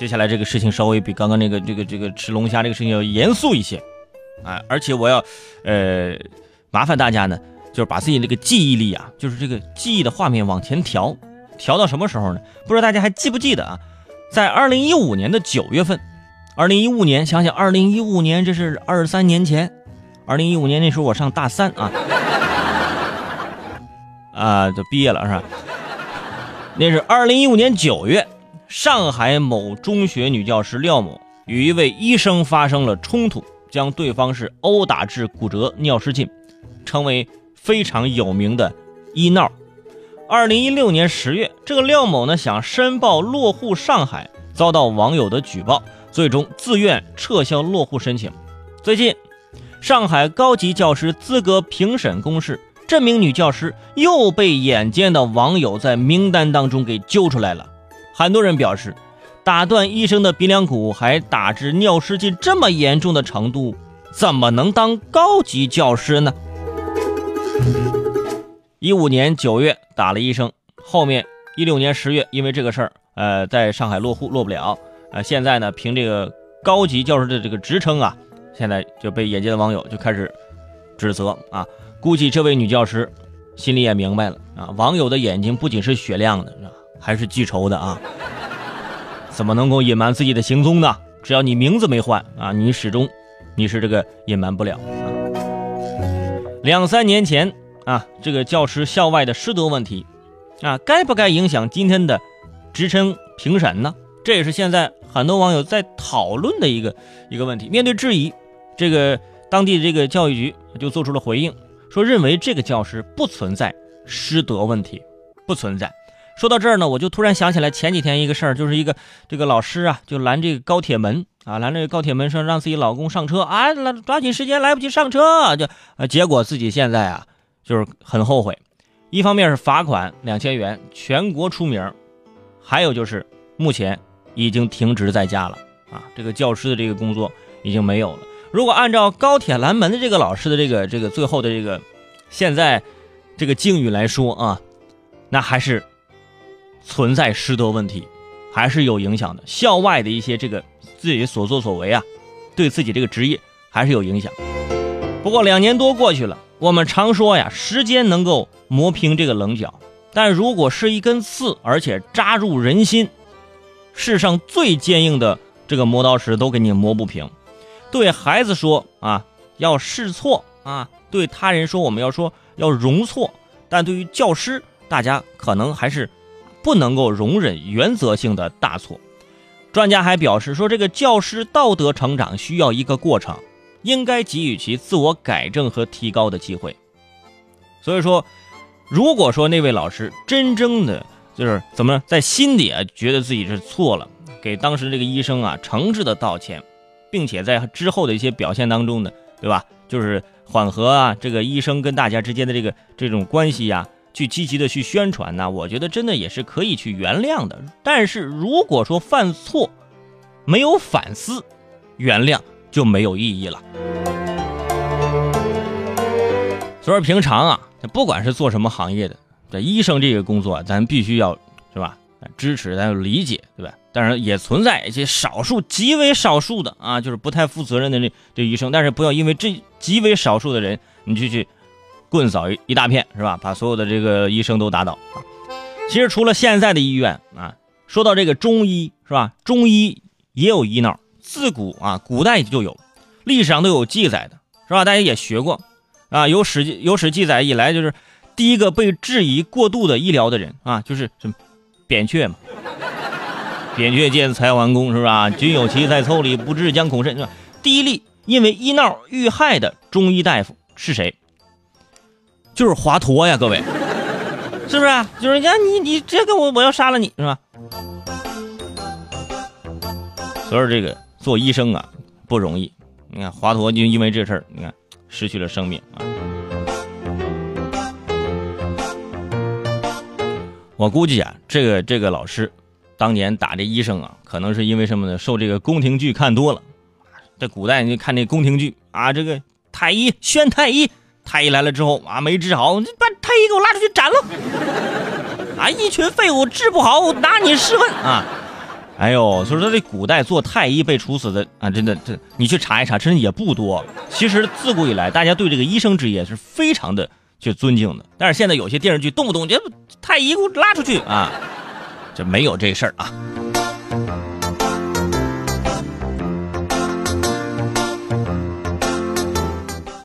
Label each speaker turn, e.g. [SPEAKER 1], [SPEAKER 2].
[SPEAKER 1] 接下来这个事情稍微比刚刚那个这个这个吃龙虾这个事情要严肃一些，啊，而且我要，呃，麻烦大家呢，就是把自己那个记忆力啊，就是这个记忆的画面往前调，调到什么时候呢？不知道大家还记不记得啊？在二零一五年的九月份，二零一五年，想想二零一五年，这是二三年前，二零一五年那时候我上大三啊，啊，就毕业了是吧？那是二零一五年九月。上海某中学女教师廖某与一位医生发生了冲突，将对方是殴打致骨折、尿失禁，成为非常有名的医闹。二零一六年十月，这个廖某呢想申报落户上海，遭到网友的举报，最终自愿撤销落户申请。最近，上海高级教师资格评审公示，这名女教师又被眼尖的网友在名单当中给揪出来了。很多人表示，打断医生的鼻梁骨还打致尿失禁这么严重的程度，怎么能当高级教师呢？一五年九月打了医生，后面一六年十月因为这个事儿，呃，在上海落户落不了，呃，现在呢凭这个高级教师的这个职称啊，现在就被眼尖的网友就开始指责啊。估计这位女教师心里也明白了啊，网友的眼睛不仅是雪亮的，还是记仇的啊？怎么能够隐瞒自己的行踪呢？只要你名字没换啊，你始终你是这个隐瞒不了啊。两三年前啊，这个教师校外的师德问题啊，该不该影响今天的职称评审呢？这也是现在很多网友在讨论的一个一个问题。面对质疑，这个当地的这个教育局就做出了回应，说认为这个教师不存在师德问题，不存在。说到这儿呢，我就突然想起来前几天一个事儿，就是一个这个老师啊，就拦这个高铁门啊，拦这个高铁门说让自己老公上车啊，来抓紧时间来不及上车，就呃，结果自己现在啊就是很后悔，一方面是罚款两千元，全国出名，还有就是目前已经停职在家了啊，这个教师的这个工作已经没有了。如果按照高铁拦门的这个老师的这个这个最后的这个现在这个境遇来说啊，那还是。存在师德问题，还是有影响的。校外的一些这个自己所作所为啊，对自己这个职业还是有影响。不过两年多过去了，我们常说呀，时间能够磨平这个棱角，但如果是一根刺，而且扎入人心，世上最坚硬的这个磨刀石都给你磨不平。对孩子说啊，要试错啊；对他人说，我们要说要容错。但对于教师，大家可能还是。不能够容忍原则性的大错。专家还表示说，这个教师道德成长需要一个过程，应该给予其自我改正和提高的机会。所以说，如果说那位老师真正的就是怎么在心底啊觉得自己是错了，给当时这个医生啊诚挚的道歉，并且在之后的一些表现当中呢，对吧？就是缓和啊这个医生跟大家之间的这个这种关系呀。去积极的去宣传呢，我觉得真的也是可以去原谅的。但是如果说犯错没有反思，原谅就没有意义了。所以平常啊，不管是做什么行业的，这医生这个工作，咱必须要是吧，支持，咱要理解，对吧？当然也存在一些少数极为少数的啊，就是不太负责任的这这医生，但是不要因为这极为少数的人，你就去。棍扫一一大片是吧？把所有的这个医生都打倒！其实除了现在的医院啊，说到这个中医是吧？中医也有医闹，自古啊，古代就有，历史上都有记载的是吧？大家也学过啊，有史有史记载以来，就是第一个被质疑过度的医疗的人啊，就是什么扁鹊嘛？扁鹊见蔡桓公是吧？君有奇在腠理，不知将恐甚是吧？第一例因为医闹遇害的中医大夫是谁？就是华佗呀，各位，是不是？就是呀，你你这个我我要杀了你是吧？所以这个做医生啊不容易。你看华佗就因为这事儿，你看失去了生命啊。我估计啊，这个这个老师当年打这医生啊，可能是因为什么呢？受这个宫廷剧看多了。在古代你就看那宫廷剧啊，这个太医宣太医。太医来了之后啊，没治好，你把太医给我拉出去斩了！啊，一群废物治不好，我拿你试问啊！哎呦，所以说这古代做太医被处死的啊，真的这你去查一查，真的也不多。其实自古以来，大家对这个医生职业是非常的去尊敬的。但是现在有些电视剧动不动就太医给我拉出去啊，这没有这事儿啊。